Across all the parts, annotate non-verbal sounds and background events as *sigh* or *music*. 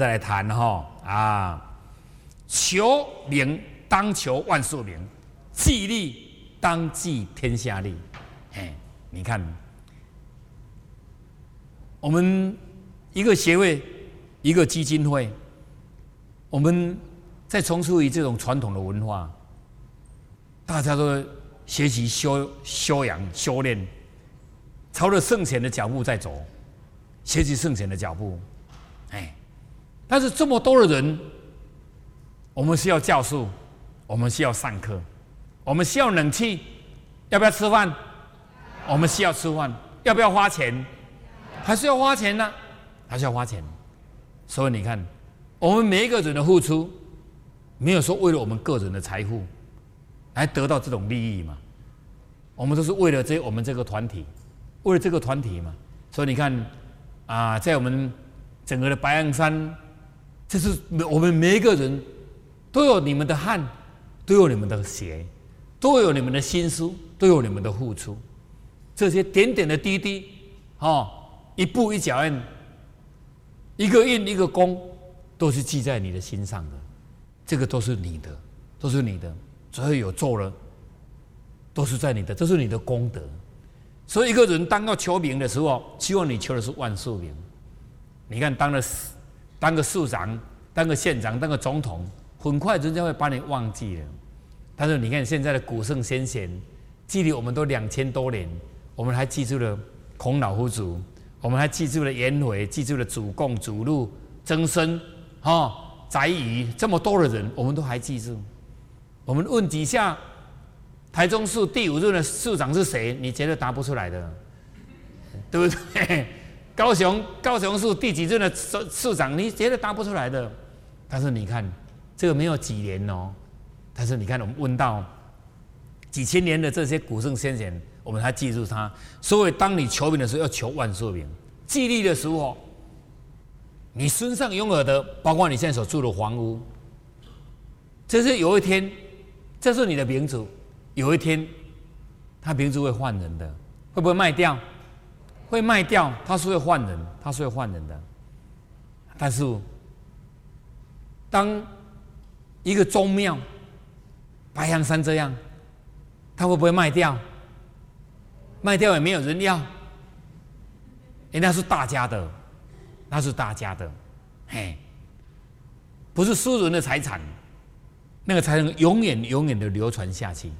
再来谈哈啊，求名当求万数名，计利当计天下利。哎，你看，我们一个协会，一个基金会，我们在从事于这种传统的文化，大家都学习修修养修炼，朝着圣贤的脚步在走，学习圣贤的脚步。但是这么多的人，我们需要教授，我们需要上课，我们需要冷气，要不要吃饭？我们需要吃饭，要不要花钱？还是要花钱呢？还是要花钱？所以你看，我们每一个人的付出，没有说为了我们个人的财富来得到这种利益嘛？我们都是为了这我们这个团体，为了这个团体嘛。所以你看啊，在我们。整个的白羊山，这是我们每一个人都有你们的汗，都有你们的血，都有你们的心思，都有你们的付出。这些点点的滴滴，哦，一步一脚印，一个印一个功，都是记在你的心上的。这个都是你的，都是你的。所以有做了，都是在你的，这是你的功德。所以一个人当要求名的时候，希望你求的是万寿名。你看，当了当个市长，当个县长，当个总统，很快人家会把你忘记了。但是你看现在的古圣先贤，距离我们都两千多年，我们还记住了孔老夫子，我们还记住了颜回，记住了祖贡、祖路、曾参、哈翟宇，这么多的人，我们都还记住。我们问底下台中市第五任的市长是谁？你绝对答不出来的，对不对？高雄高雄市第几任的市市长？你绝对答不出来的。但是你看，这个没有几年哦。但是你看，我们问到几千年的这些古圣先贤，我们还记住他。所以，当你求名的时候，要求万寿名；祭立的时候，你身上拥有的，包括你现在所住的房屋，这是有一天，这是你的名字。有一天，他名字会换人的，会不会卖掉？会卖掉，他是会换人，他是会换人的。但是，当一个宗庙，白羊山这样，他会不会卖掉？卖掉也没有人要，人家是大家的，那是大家的，嘿，不是私人的财产，那个才能永远永远的流传下去，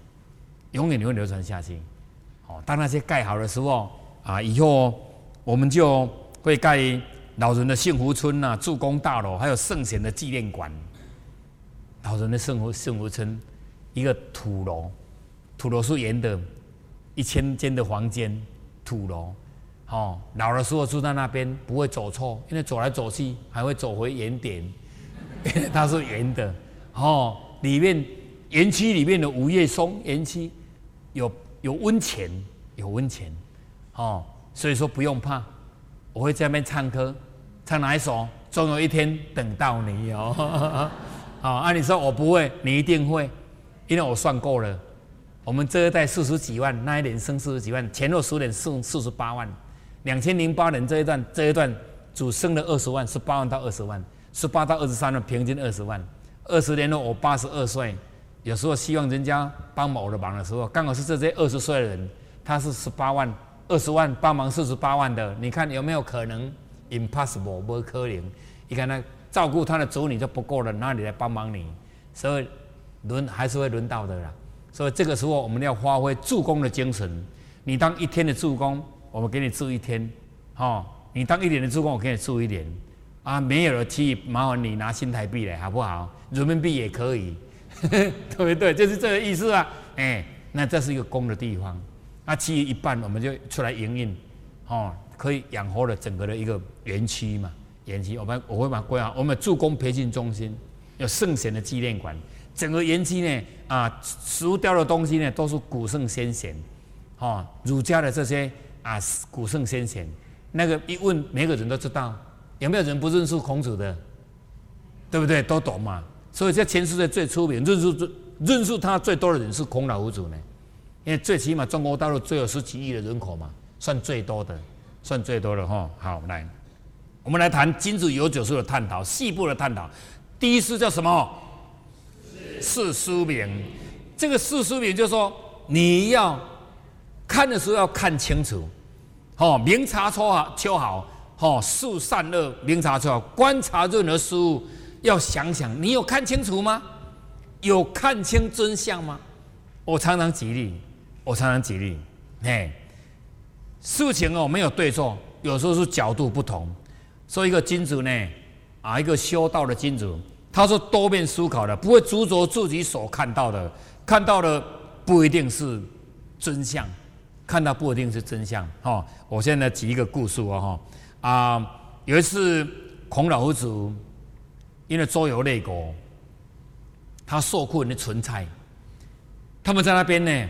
永远永远流传下去。哦，当那些盖好的时候。啊，以后我们就会盖老人的幸福村呐，助攻大楼，还有圣贤的纪念馆。老人的生活幸福村，一个土楼，土楼是圆的，一千间的房间，土楼。哦，老的时候住在那边不会走错，因为走来走去还会走回原点，*laughs* 它是圆的。哦，里面园区里面的五叶松园区有有温泉，有温泉。哦，所以说不用怕，我会在那边唱歌，唱哪一首？总有一天等到你哦。*laughs* 好，按你说我不会，你一定会，因为我算过了，我们这一代四十几万，那一年生四十几万，前后十年剩四十八万，两千零八年这一段这一段只生了二十万，十八万到二十万，十八到二十三万，平均二十万。二十年后我八十二岁，有时候希望人家帮某的忙的时候，刚好是这些二十岁的人，他是十八万。二十万帮忙四十八万的，你看有没有可能？Impossible，不可能。你看他照顾他的子女就不够了，哪里来帮忙你？所以轮还是会轮到的啦。所以这个时候我们要发挥助攻的精神。你当一天的助攻，我们给你助一天；哦，你当一年的助攻，我给你助一年。啊，没有了，去麻烦你拿新台币来，好不好？人民币也可以，*laughs* 对不对？就是这个意思啊。哎，那这是一个攻的地方。那其余一半我们就出来营运，哦，可以养活了整个的一个园区嘛。园区我们我会把规划，我们助攻培训中心，有圣贤的纪念馆，整个园区呢啊，石雕的东西呢都是古圣先贤，哦，儒家的这些啊古圣先贤，那个一问每个人都知道，有没有人不认识孔子的？对不对？都懂嘛。所以在全世界最出名、认识最认识他最多的人是孔老夫子呢。因为最起码中国大陆最有十几亿的人口嘛，算最多的，算最多的哈。好，来，我们。来谈金子有九术的探讨，细部的探讨。第一是叫什么？四书名。这个四书名就是说，你要看的时候要看清楚，哦，明察秋毫，秋毫，哦，事善恶，明察秋毫。观察任何事物，要想想，你有看清楚吗？有看清真相吗？我常常举例，我常常举例，嘿，事情哦没有对错，有时候是角度不同。说一个君主呢，啊，一个修道的君主，他是多面思考的，不会执着自己所看到的，看到的不一定是真相，看到不一定是真相。哈，我现在举一个故事哦，哈，啊，有一次孔老夫子因为周游列国，他受困的存在，他们在那边呢，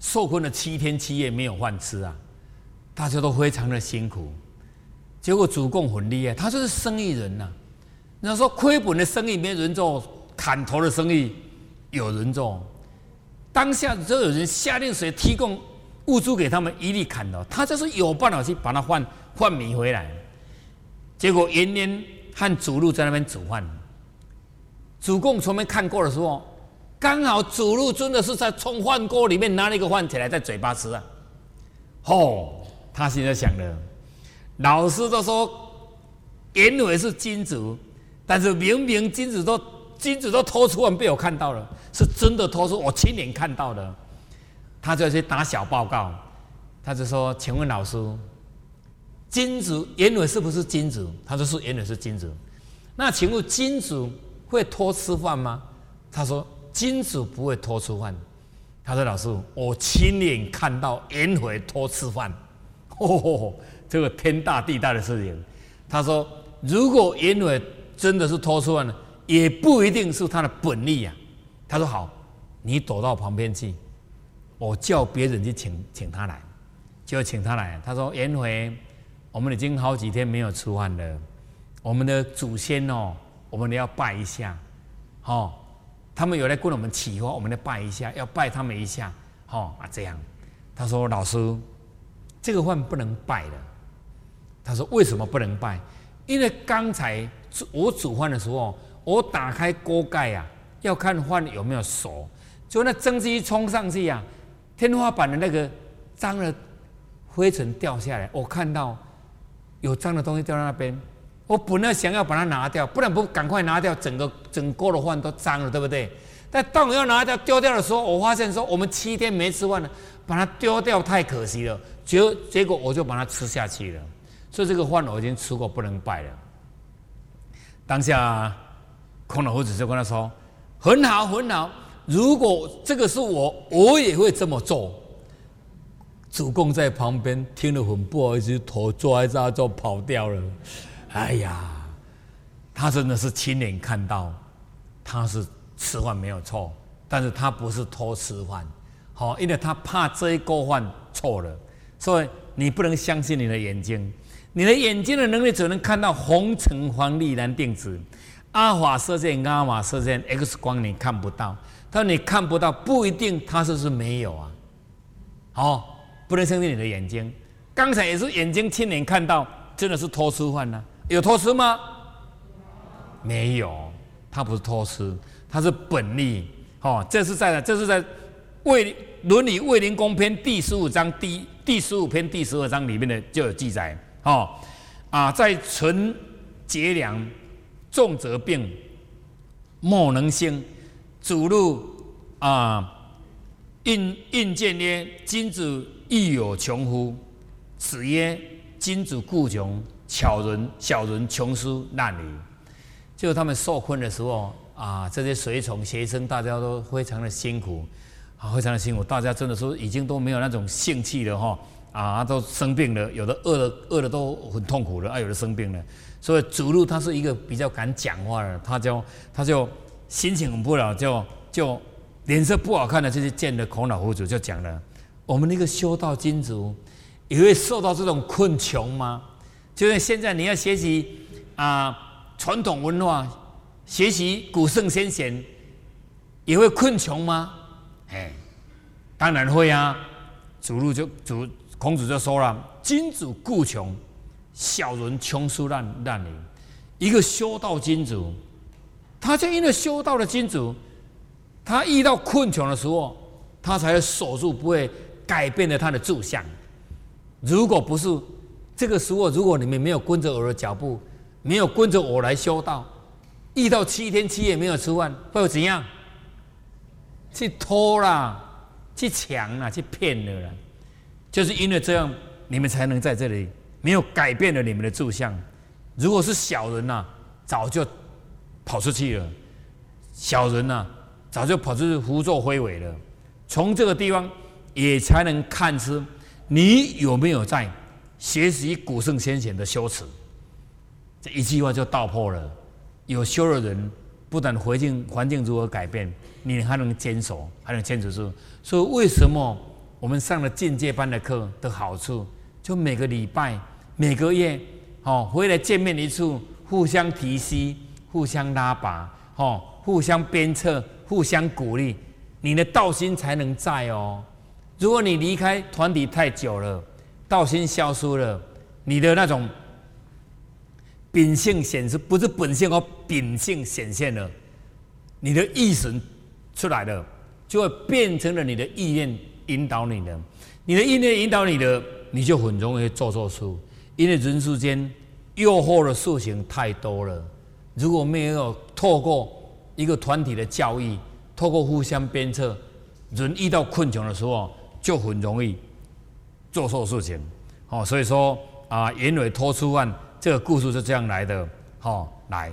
受困了七天七夜没有饭吃啊，大家都非常的辛苦。结果主公很厉害，他就是生意人呐。那说亏本的生意没人做，砍头的生意有人做。当下就有人下令谁提供物资给他们，一律砍头。他就是有办法去把它换换米回来。结果延年和主路在那边煮饭，主公从没看过的时候，刚好主路真的是在从饭锅里面拿了一个饭起来，在嘴巴吃啊。吼，他现在想的。老师都说颜回是金主，但是明明金主都金主都偷出完被我看到了，是真的偷出，我亲眼看到的。他就去打小报告，他就说：“请问老师，金主颜回是不是金主？”他说：“是颜回是金主。”那请问金主会偷吃饭吗？他说：“金主不会拖出饭。”他说：“老师，我亲眼看到颜回拖吃饭。”哦。这个天大地大的事情，他说：“如果颜回真的是拖出来呢，也不一定是他的本意呀。”他说：“好，你躲到旁边去，我叫别人去请请他来，就请他来。”他说：“颜回，我们已经好几天没有吃饭了，我们的祖先哦，我们要拜一下，哦，他们有来跟我们祈福，我们来拜一下，要拜他们一下，哦啊这样。”他说：“老师，这个饭不能拜的。”他说：“为什么不能拜？因为刚才我煮饭的时候，我打开锅盖呀，要看饭有没有熟。就那蒸汽一冲上去呀，天花板的那个脏的灰尘掉下来，我看到有脏的东西掉在那边。我本来想要把它拿掉，不然不赶快拿掉，整个整锅的饭都脏了，对不对？但当我要拿掉丢掉的时候，我发现说我们七天没吃饭了，把它丢掉太可惜了。结结果我就把它吃下去了。”所以这个饭我已经吃过，不能拜了。当下孔老夫子就跟他说：“很好，很好。如果这个是我，我也会这么做。”主公在旁边听了很不好意思，头抓一抓就跑掉了。哎呀，他真的是亲眼看到，他是吃饭没有错，但是他不是偷吃饭，好，因为他怕这一锅饭错了，所以你不能相信你的眼睛。你的眼睛的能力只能看到红橙黄绿蓝靛紫，阿法射线、伽马射线、X 光你看不到。他说你看不到，不一定他说是没有啊。好，不能相信你的眼睛。刚才也是眼睛亲眼看到，真的是偷吃饭呢？有偷吃吗？没有，他不是偷吃，他是本力。哦，这是在这是在《卫伦理卫灵公篇》第十五章第第十五篇第十二章里面的就有记载。哦，啊，在存节粮，重则病，莫能兴。主路啊，应应见曰：“君子亦有穷乎？”子曰：“君子固穷，巧人小人穷书难矣。”就他们受困的时候啊，这些随从学生大家都非常的辛苦，啊，非常的辛苦，大家真的说已经都没有那种兴趣了哈。啊，都生病了，有的饿的饿的都很痛苦了，啊，有的生病了。所以主路他是一个比较敢讲话的，他就他就心情很不好，就就脸色不好看的，就是见了孔老夫子，就讲了：我们那个修道金主也会受到这种困穷吗？就是现在你要学习啊传统文化，学习古圣先贤，也会困穷吗？哎，当然会啊。主路就主。孔子就说了：“君子固穷，小人穷书烂烂人，一个修道君子，他就因为修道的君子，他遇到困穷的时候，他才守住，不会改变了他的志向。如果不是这个时候，如果你们没有跟着我的脚步，没有跟着我来修道，遇到七天七夜没有吃饭，会怎样？去偷啦，去抢啦，去骗了啦，就是因为这样，你们才能在这里没有改变了你们的志向。如果是小人呐，早就跑出去了；小人呐，早就跑出去胡作非为了。从这个地方也才能看出你有没有在学习古圣先贤的修持。这一句话就道破了：有修的人，不但环境环境如何改变。你还能坚守，还能坚持住。所以为什么我们上了进阶班的课的好处，就每个礼拜、每个月，哦，回来见面一次，互相提携、互相拉拔，哦，互相鞭策、互相鼓励，你的道心才能在哦。如果你离开团体太久了，道心消失了，你的那种秉性显示，不是本性哦，秉性显现了，你的意识。出来了，就会变成了你的意念引导你的，你的意念引导你的，你就很容易做错事。因为人世间诱惑的事情太多了，如果没有透过一个团体的教育，透过互相鞭策，人遇到困穷的时候，就很容易做错事情。哦，所以说啊，眼尾拖出案这个故事是这样来的。哦，来，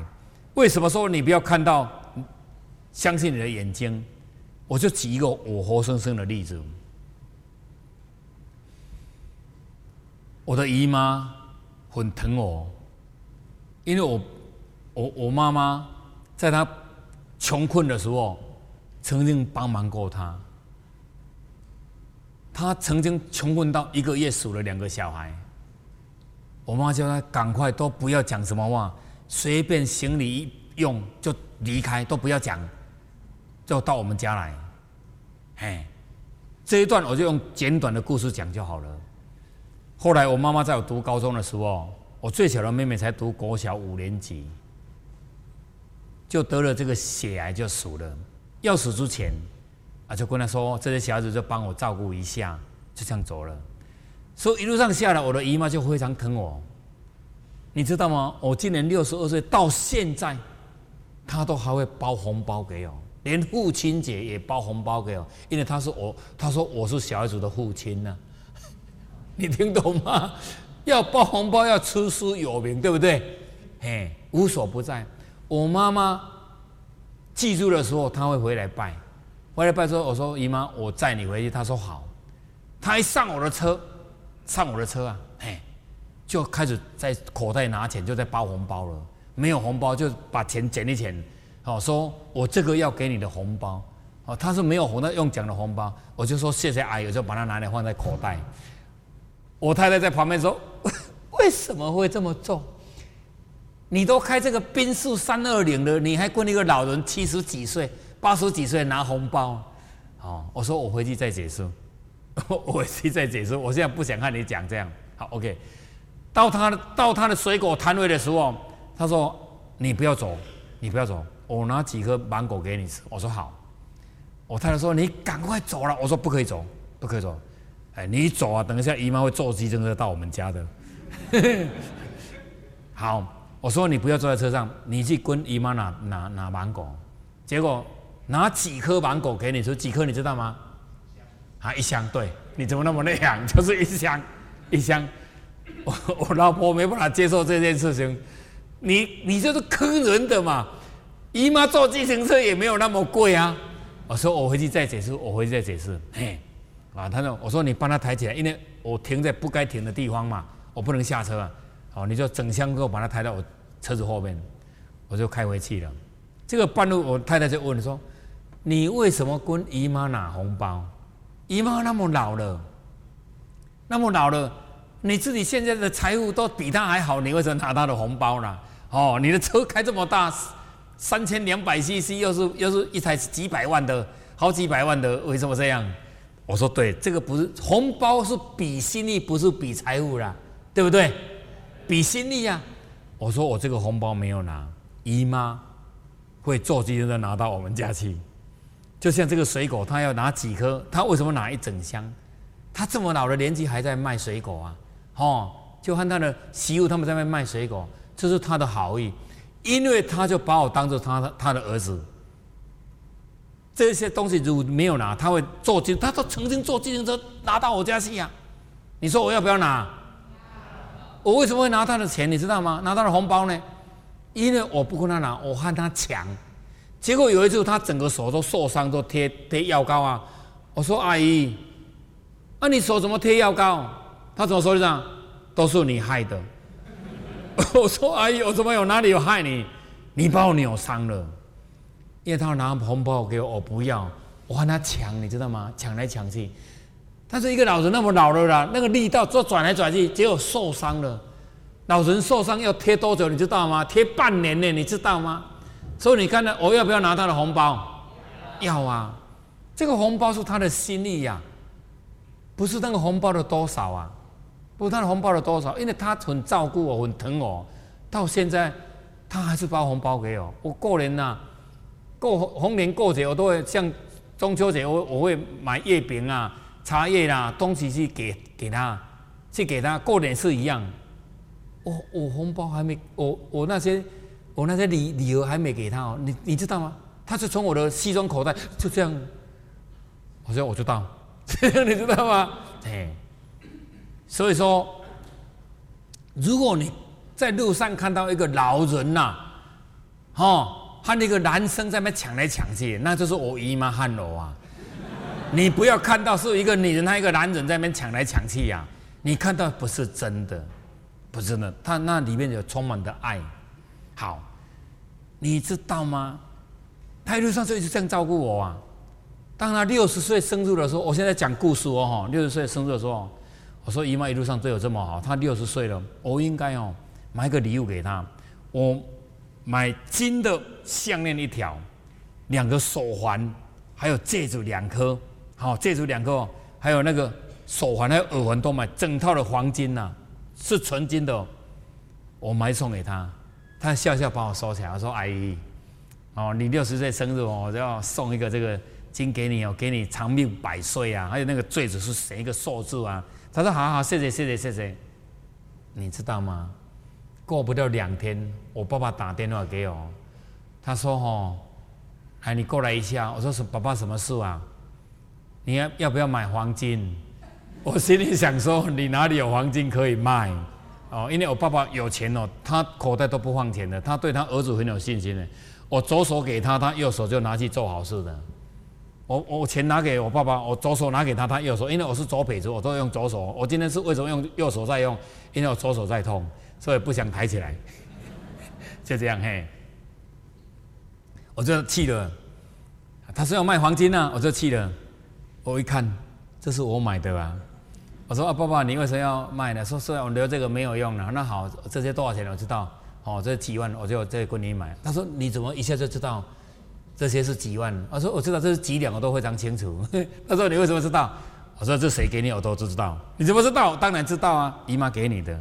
为什么说你不要看到？相信你的眼睛，我就举一个我活生生的例子。我的姨妈很疼我，因为我我我妈妈在她穷困的时候，曾经帮忙过她。他曾经穷困到一个月数了两个小孩，我妈叫他赶快都不要讲什么话，随便行李一用就离开，都不要讲。就到我们家来，哎，这一段我就用简短的故事讲就好了。后来我妈妈在我读高中的时候，我最小的妹妹才读国小五年级，就得了这个血癌就死了。要死之前，啊，就跟他说这些小孩子就帮我照顾一下，就这样走了。所以一路上下来，我的姨妈就非常疼我。你知道吗？我今年六十二岁，到现在，她都还会包红包给我。连父亲节也包红包给我，因为他是我，他说我是小孩子的父亲呢，*laughs* 你听懂吗？要包红包要出师有名，对不对？嘿，无所不在。我妈妈记住的时候，她会回来拜，回来拜之后，我说姨妈，我载你回去。她说好。她一上我的车，上我的车啊，嘿，就开始在口袋拿钱，就在包红包了。没有红包就把钱捡一捡。好，说我这个要给你的红包，哦，他是没有红的，用奖的红包，我就说谢谢阿姨，就把它拿来放在口袋。我太太在旁边说：“ *laughs* 为什么会这么重？你都开这个宾士三二零了，你还跟一个老人七十几岁、八十几岁拿红包？”哦，我说我回去再解释，*laughs* 我回去再解释，我现在不想看你讲这样。好，OK。到他到他的水果摊位的时候，他说：“你不要走，你不要走。”我拿几颗芒果给你吃，我说好。我太太说：“你赶快走了。”我说：“不可以走，不可以走。”哎，你走啊！等一下姨妈会坐计程车到我们家的。*laughs* 好，我说你不要坐在车上，你去跟姨妈拿拿拿芒果。结果拿几颗芒果给你吃，几颗你知道吗？啊，一箱。对，你怎么那么内行？*laughs* 就是一箱，一箱。我 *laughs* 我老婆没办法接受这件事情。你你就是坑人的嘛！姨妈坐自行车也没有那么贵啊！我说我回去再解释，我回去再解释。嘿，啊，他说我说你帮他抬起来，因为我停在不该停的地方嘛，我不能下车啊。好，你就整箱给我把它抬到我车子后面，我就开回去了。这个半路我太太就问说：“你为什么跟姨妈拿红包？姨妈那么老了，那么老了，你自己现在的财富都比她还好，你为什么拿她的红包呢？哦，你的车开这么大。”三千两百 CC 又是又是一台几百万的，好几百万的，为什么这样？我说对，这个不是红包是比心意，不是比财富啦，对不对？比心力呀。我说我这个红包没有拿，姨妈会坐机车拿到我们家去。就像这个水果，他要拿几颗？他为什么拿一整箱？他这么老的年纪还在卖水果啊？哦，就和他的媳妇他们在那卖水果，这是他的好意，因为他就把我当做他的他的儿子。这些东西如果没有拿，他会坐机，他都曾经坐自行车拿到我家去呀。你说我要不要拿？我为什么会拿他的钱？你知道吗？拿他的红包呢？因为我不跟他拿，我和他抢。结果有一次，他整个手都受伤，都贴贴药膏啊。我说：“阿姨，那你手怎么贴药膏？”他怎么说的？样？都是你害的。*laughs* 我说：“阿姨，我怎么有哪里有害你？你把我扭伤了。”因为他拿红包给我，我不要，我和他抢，你知道吗？抢来抢去。他是一个老人，那么老了啦，那个力道做转来转去，结果受伤了。老人受伤要贴多久？你知道吗？贴半年呢，你知道吗？所以你看呢，我要不要拿他的红包？要啊！这个红包是他的心意呀，不是那个红包的多少啊，不是他的红包的多少，因为他很照顾我，很疼我，到现在他还是包红包给我。我过年呐。过红年过节，我都会像中秋节，我我会买月饼啊、茶叶啦东西去给给他，去给他。过年是一样，我我红包还没，我我那些我那些礼礼盒还没给他哦。你你知道吗？他是从我的西装口袋就这样，好像我知道，*laughs* 你知道吗？哎，所以说，如果你在路上看到一个老人呐，哦。和那个男生在那抢来抢去，那就是我姨妈汉罗啊！你不要看到是一个女人和一个男人在那边抢来抢去呀，你看到不是真的，不是真的，他那里面有充满的爱。好，你知道吗？他一路上就一直这样照顾我啊。当他六十岁生日的时候，我现在讲故事哦哈。六十岁生日的时候，我说姨妈一路上对我这么好，他六十岁了，我应该哦买个礼物给他。我。买金的项链一条，两个手环，还有戒指两颗，好戒指两颗，还有那个手环还有耳环都买，整套的黄金呐，是纯金的，我买送给他，他笑笑把我收起来，说：“阿姨，哦，你六十岁生日哦，我就要送一个这个金给你哦，给你长命百岁啊，还有那个坠子是谁一个数字啊？”他说：“好好，谢谢谢谢谢谢，你知道吗？”过不到两天，我爸爸打电话给我，他说：“哦，哎，你过来一下。”我说：“是爸爸什么事啊？你要要不要买黄金？”我心里想说：“你哪里有黄金可以卖？哦，因为我爸爸有钱哦，他口袋都不放钱的，他对他儿子很有信心的。我左手给他，他右手就拿去做好事的。我我钱拿给我爸爸，我左手拿给他，他右手，因为我是左撇子，我都用左手。我今天是为什么用右手在用？因为我左手在痛。”所以不想抬起来，*laughs* 就这样嘿，我就气了。他说要卖黄金呢，我就气了。我一看，这是我买的啊。我说啊，爸爸，你为什么要卖呢？说说我留这个没有用了。那好，这些多少钱？我知道。哦，这几万，我就再给你买。他说你怎么一下就知道这些是几万？我说我知道这是几两，我都非常清楚。*laughs* 他说你为什么知道？我说这谁给你，我都知道。你怎么知道？当然知道啊，姨妈给你的。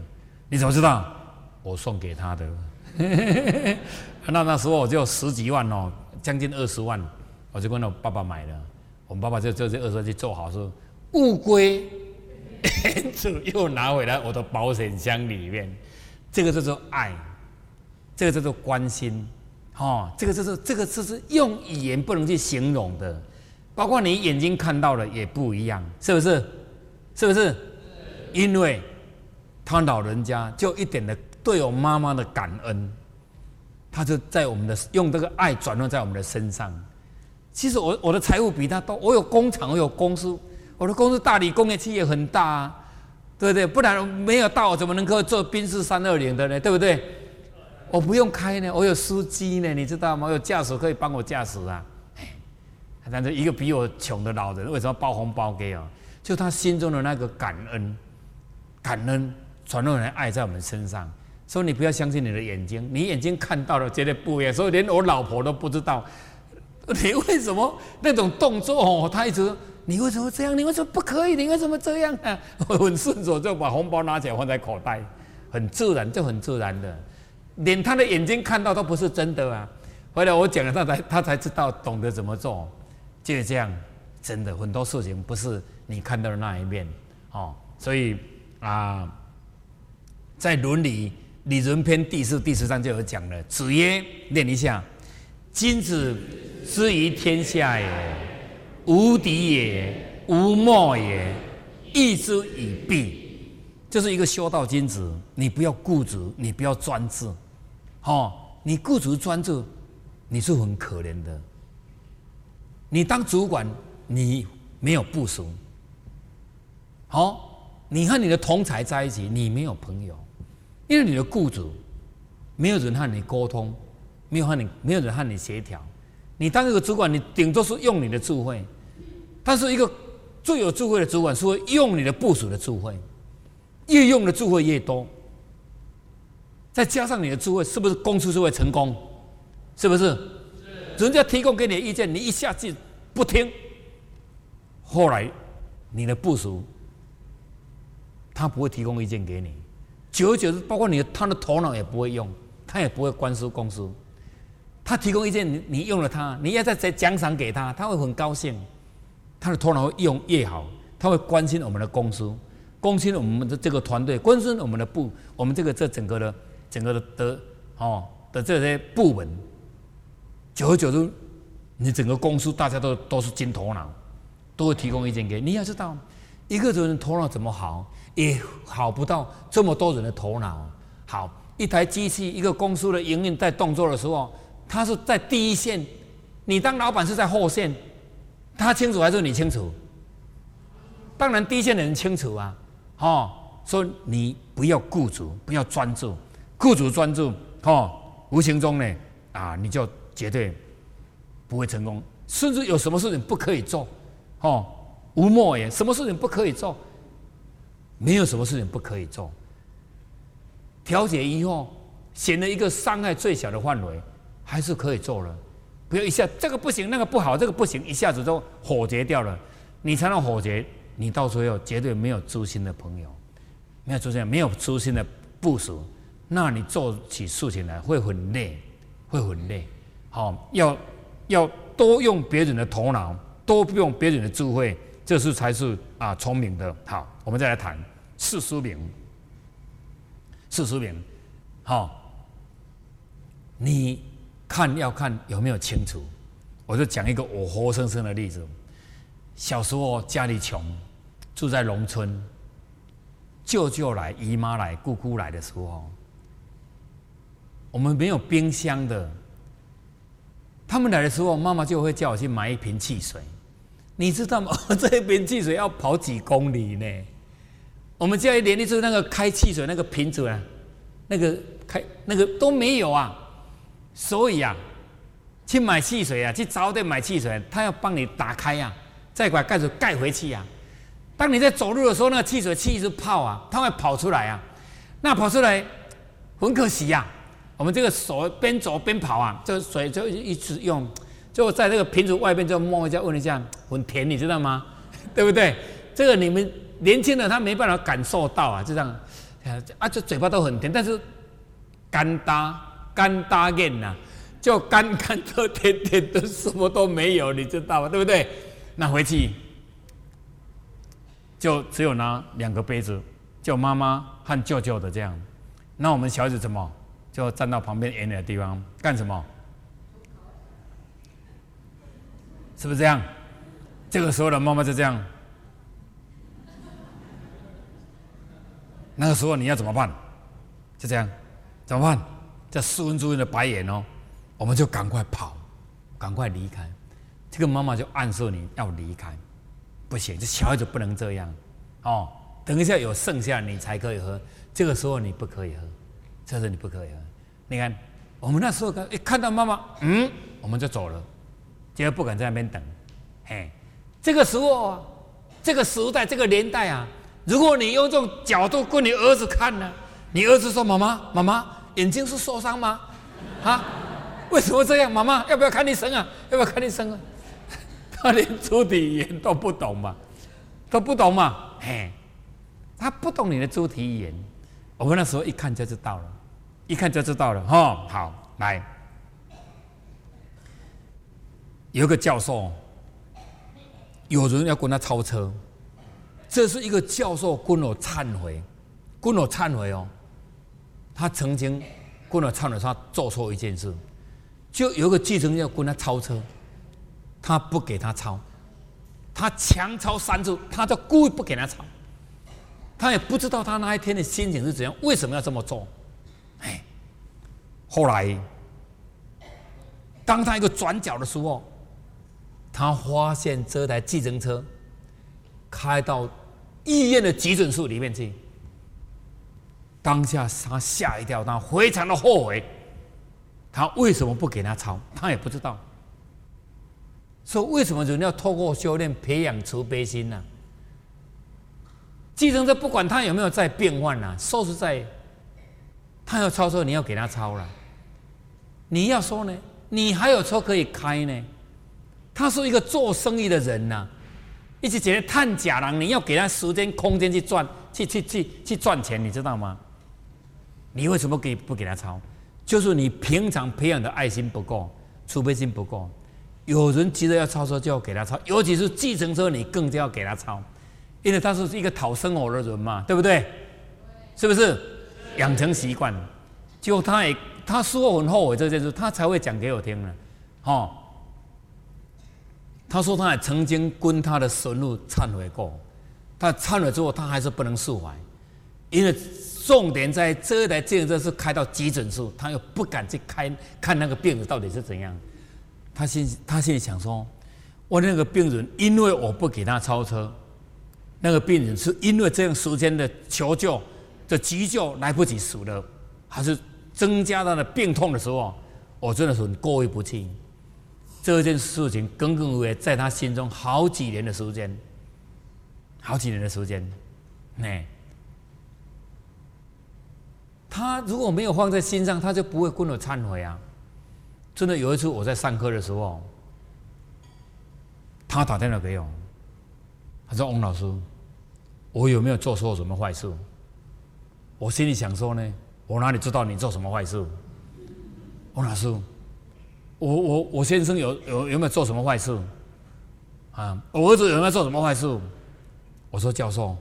你怎么知道？我送给他的。*laughs* 那那时候我就十几万哦，将近二十万，我就跟我爸爸买了。我们爸爸就就这二十万去做好事，物归 *laughs* 主，又拿回来我的保险箱里面。这个叫做爱，这个叫做关心，哦，这个就是这个就是用语言不能去形容的，包括你眼睛看到的也不一样，是不是？是不是？因为。他老人家就一点的对我妈妈的感恩，他就在我们的用这个爱转换在我们的身上。其实我我的财务比他多，我有工厂，我有公司，我的公司大理工业企业很大啊，对不对？不然没有到我怎么能够做宾士三二零的呢？对不对？我不用开呢，我有司机呢，你知道吗？我有驾驶可以帮我驾驶啊。但是一个比我穷的老人，为什么包红包给我？就他心中的那个感恩，感恩。传入人爱在我们身上，所以你不要相信你的眼睛，你眼睛看到了绝对不一样。所以连我老婆都不知道，*laughs* 你为什么那种动作哦？他一直说你为什么这样？你为什么不可以？你为什么这样啊？我很顺手就把红包拿起来放在口袋，很自然，就很自然的，连他的眼睛看到都不是真的啊。后来我讲了，他才他才知道懂得怎么做，就是这样。真的很多事情不是你看到的那一面哦，所以啊，在伦理理论篇第四第十章就有讲了。子曰：“念一下，君子之于天下也，无敌也，无莫也，义之以弊。”就是一个修道君子，你不要固执，你不要专制，哦，你固执专制，你是很可怜的。你当主管。你没有部署，好，你和你的同才在一起，你没有朋友，因为你的雇主没有人和你沟通，没有和你没有人和你协调。你当一个主管，你顶多是用你的智慧，但是一个最有智慧的主管是会用你的部署的智慧，越用的智慧越多，再加上你的智慧，是不是公司就会成功？是不是？人家提供给你的意见，你一下子不听。后来，你的部署，他不会提供意见给你，久而久之，包括你的他的头脑也不会用，他也不会关注公司。他提供意见，你你用了他，你要再再奖赏给他，他会很高兴。他的头脑会用越好，他会关心我们的公司，关心我们的这个团队，关心我们的部，我们这个这整个的整个的的哦的这些部门。久而久之，你整个公司大家都都是金头脑。都会提供意见给你。要知道，一个人的头脑怎么好，也好不到这么多人的头脑好。一台机器，一个公司的营运在动作的时候，他是在第一线，你当老板是在后线，他清楚还是你清楚？当然，第一线的人清楚啊。哦，所以你不要固执，不要专注，固执专注，哦，无形中呢，啊，你就绝对不会成功，甚至有什么事情不可以做。哦，无莫言，什么事情不可以做？没有什么事情不可以做。调解以后，选了一个伤害最小的范围，还是可以做了。不要一下这个不行，那个不好，这个不行，一下子都火结掉了。你才能火结，你到时候绝对没有知心的朋友，没有出现，没有知心的部署，那你做起事情来会很累，会很累。好，要要多用别人的头脑。多用别人的智慧，这是才是啊聪明的。好，我们再来谈四书名。四书名，好，你看要看有没有清楚。我就讲一个我活生生的例子。小时候家里穷，住在农村，舅舅来、姨妈来、姑姑来的时候，我们没有冰箱的。他们来的时候，妈妈就会叫我去买一瓶汽水。你知道吗？*laughs* 这一瓶汽水要跑几公里呢？我们家一连的是那个开汽水那个瓶子啊，那个开那个都没有啊。所以啊，去买汽水啊，去早店买汽水，他要帮你打开呀，再把盖子盖回去呀。当你在走路的时候，那个汽水气一直泡啊，它会跑出来啊。那跑出来很可惜呀。我们这个手边走边跑啊，这个水就一直用。就在这个瓶子外边，就摸一下，问一下，很甜，你知道吗？*laughs* 对不对？这个你们年轻人他没办法感受到啊，就这样，啊，这嘴巴都很甜，但是干搭干搭硬呐，就干干的点点的，什么都没有，你知道吗？对不对？那回去就只有拿两个杯子，叫妈妈和舅舅的这样。那我们小孩子怎么就站到旁边远点的地方干什么？是不是这样？这个时候的妈妈就这样。那个时候你要怎么办？就这样，怎么办？这四分之一的白眼哦，我们就赶快跑，赶快离开。这个妈妈就暗示你要离开，不行，这小孩子不能这样哦。等一下有剩下你才可以喝，这个时候你不可以喝，这是你不可以喝。你看，我们那时候一看到妈妈，嗯，我们就走了。就不敢在那边等，嘿，这个时候，这个时代，这个年代啊，如果你用这种角度跟你儿子看呢，你儿子说：“妈妈，妈妈，眼睛是受伤吗？啊，为什么这样？妈妈，要不要看医生啊？要不要看医生啊？” *laughs* 他连肢体语言都不懂嘛，都不懂嘛，嘿，他不懂你的肢体语言。我我们那时候一看就知道了，一看就知道了哈。好，来，有个教授，有人要跟他超车，这是一个教授跟我忏悔，跟我忏悔哦。他曾经跟我忏悔，他做错一件事，就有个计程车跟他超车，他不给他超，他强超三次，他就故意不给他超。他也不知道他那一天的心情是怎样，为什么要这么做？哎，后来，当他一个转角的时候，他发现这台计程车开到医院的急诊室里面去。当下他吓一跳，他非常的后悔。他为什么不给他抄？他也不知道。说为什么人要透过修炼培养慈悲心呢？继承者不管他有没有在变换呐，说实在，他要超车，你要给他抄了。你要说呢，你还有车可以开呢。他是一个做生意的人呐，一直觉得探假郎，你要给他时间空间去赚，去去去去赚钱，你知道吗？你为什么给不给他抄？就是你平常培养的爱心不够，储备心不够。有人急着要抄车，就要给他抄，尤其是计程车，你更加要给他抄。因为他是一个讨生活的人嘛，对不对？是不是？养成习惯，就他也他说很后悔这件事，他才会讲给我听呢。哦，他说他也曾经跟他的神路忏悔过，他忏悔之后，他还是不能释怀，因为重点在这台自行车是开到急诊室，他又不敢去开看那个病人到底是怎样。他心他心里想说，我那个病人因为我不给他超车。那个病人是因为这样时间的求救的急救来不及死了，还是增加他的病痛的时候，我真的是过意不去。这件事情耿耿于怀，在他心中好几年的时间，好几年的时间，哎，他如果没有放在心上，他就不会跟我忏悔啊。真的有一次我在上课的时候，他打电话给我，他说：“翁老师。”我有没有做错什么坏事？我心里想说呢，我哪里知道你做什么坏事？翁老师，我我我先生有有有没有做什么坏事？啊，我儿子有没有做什么坏事？我说教授，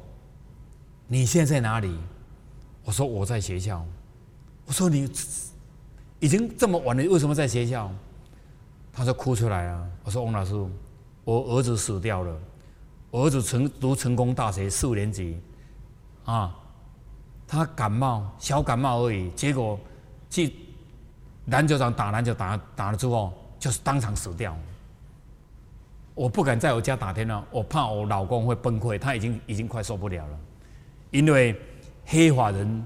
你现在在哪里？我说我在学校。我说你已经这么晚了，为什么在学校？他说哭出来啊。我说王老师，我儿子死掉了。我儿子成读成功大学四年级，啊，他感冒小感冒而已，结果去篮球场打篮球打打了之后，就是当场死掉。我不敢在我家打电话，我怕我老公会崩溃，他已经已经快受不了了。因为黑法人、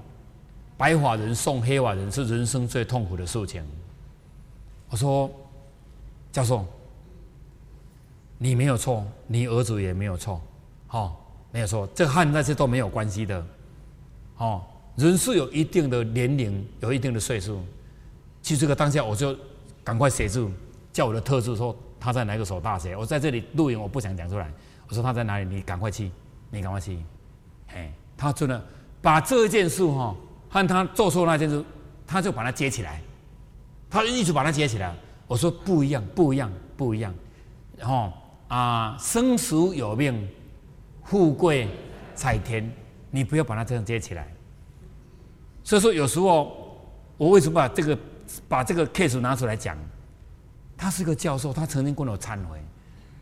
白法人送黑法人是人生最痛苦的事情。我说，教授。你没有错，你儿子也没有错，哦，没有错，这和那些都没有关系的，哦，人是有一定的年龄，有一定的岁数。其实这个当下，我就赶快写字，叫我的特助说他在哪个所大学，我在这里录影，我不想讲出来。我说他在哪里，你赶快去，你赶快去。嘿，他真的把这件事哈和他做错那件事，他就把它接起来，他就一直把它接起来。我说不一样，不一样，不一样，然后。啊，生死有命，富贵在天，你不要把它这样接起来。所以说，有时候我为什么把这个把这个 case 拿出来讲？他是个教授，他曾经跟我忏悔，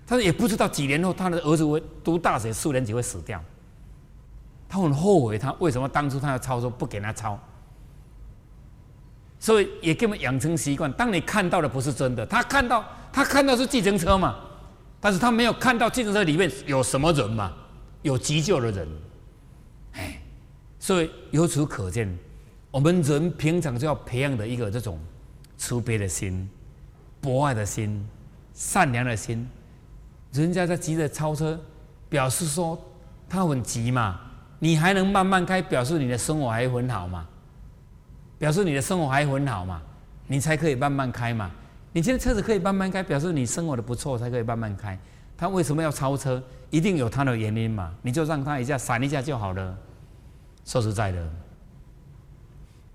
他说也不知道几年后他的儿子会读大学四年级会死掉，他很后悔，他为什么当初他要抄说不给他抄？所以也给我们养成习惯，当你看到的不是真的，他看到他看到是计程车嘛。但是他没有看到计程车里面有什么人嘛？有急救的人，哎，所以由此可见，我们人平常就要培养的一个这种慈悲的心、博爱的心、善良的心。人家在急着超车，表示说他很急嘛，你还能慢慢开，表示你的生活还很好嘛？表示你的生活还很好嘛？你才可以慢慢开嘛？你现在车子可以慢慢开，表示你生活的不错，才可以慢慢开。他为什么要超车？一定有他的原因嘛？你就让他一下闪一下就好了。说实在的，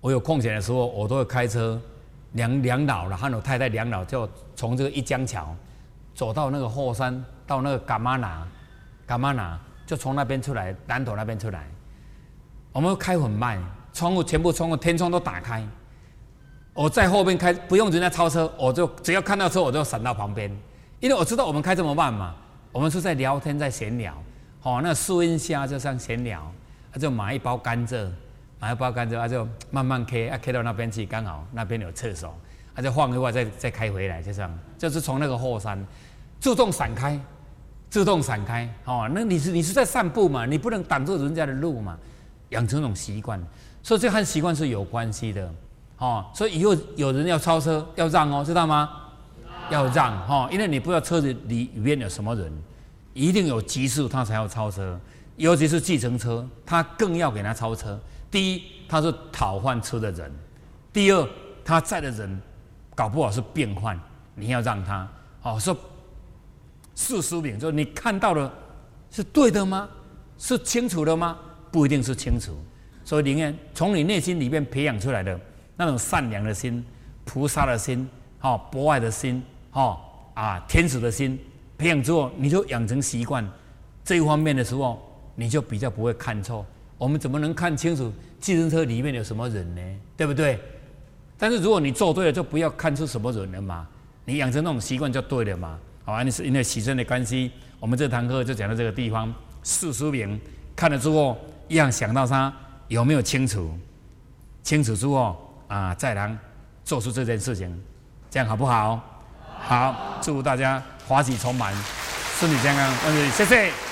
我有空闲的时候，我都会开车，两两老了，和我太太两老就从这个一江桥走到那个后山，到那个伽玛拿，伽玛拿就从那边出来，南头那边出来。我们开很慢，窗户全部窗户天窗都打开。我在后面开，不用人家超车，我就只要看到车，我就闪到旁边，因为我知道我们开这么慢嘛。我们是在聊天，在闲聊，哦，那树荫下就像闲聊，他就买一包甘蔗，买一包甘蔗，他就慢慢开，啊，开到那边去，刚好那边有厕所，他就晃一会再再开回来，就这样，就是从那个后山自动闪开，自动闪开，哦，那你是你是在散步嘛，你不能挡住人家的路嘛，养成那种习惯，所以这和习惯是有关系的。哦，所以以后有人要超车要让哦，知道吗？要让哈，因为你不知道车子里里面有什么人，一定有急事他才要超车，尤其是计程车，他更要给他超车。第一，他是讨换车的人；第二，他载的人搞不好是病患，你要让他。哦，说事实明，就你看到的是对的吗？是清楚的吗？不一定是清楚，所以宁愿从你内心里面培养出来的。那种善良的心、菩萨的心、哈博爱的心、哈啊天使的心，培养之后，你就养成习惯这一方面的时候，你就比较不会看错。我们怎么能看清楚计程车里面有什么人呢？对不对？但是如果你做对了，就不要看出什么人了嘛。你养成那种习惯就对了嘛。好，那，是因为牺牲的关系，我们这堂课就讲到这个地方。四书名看了之后，一样想到他有没有清楚？清楚之后。啊，再能做出这件事情，这样好不好？好，祝大家华喜充满，身体健康，万事谢谢。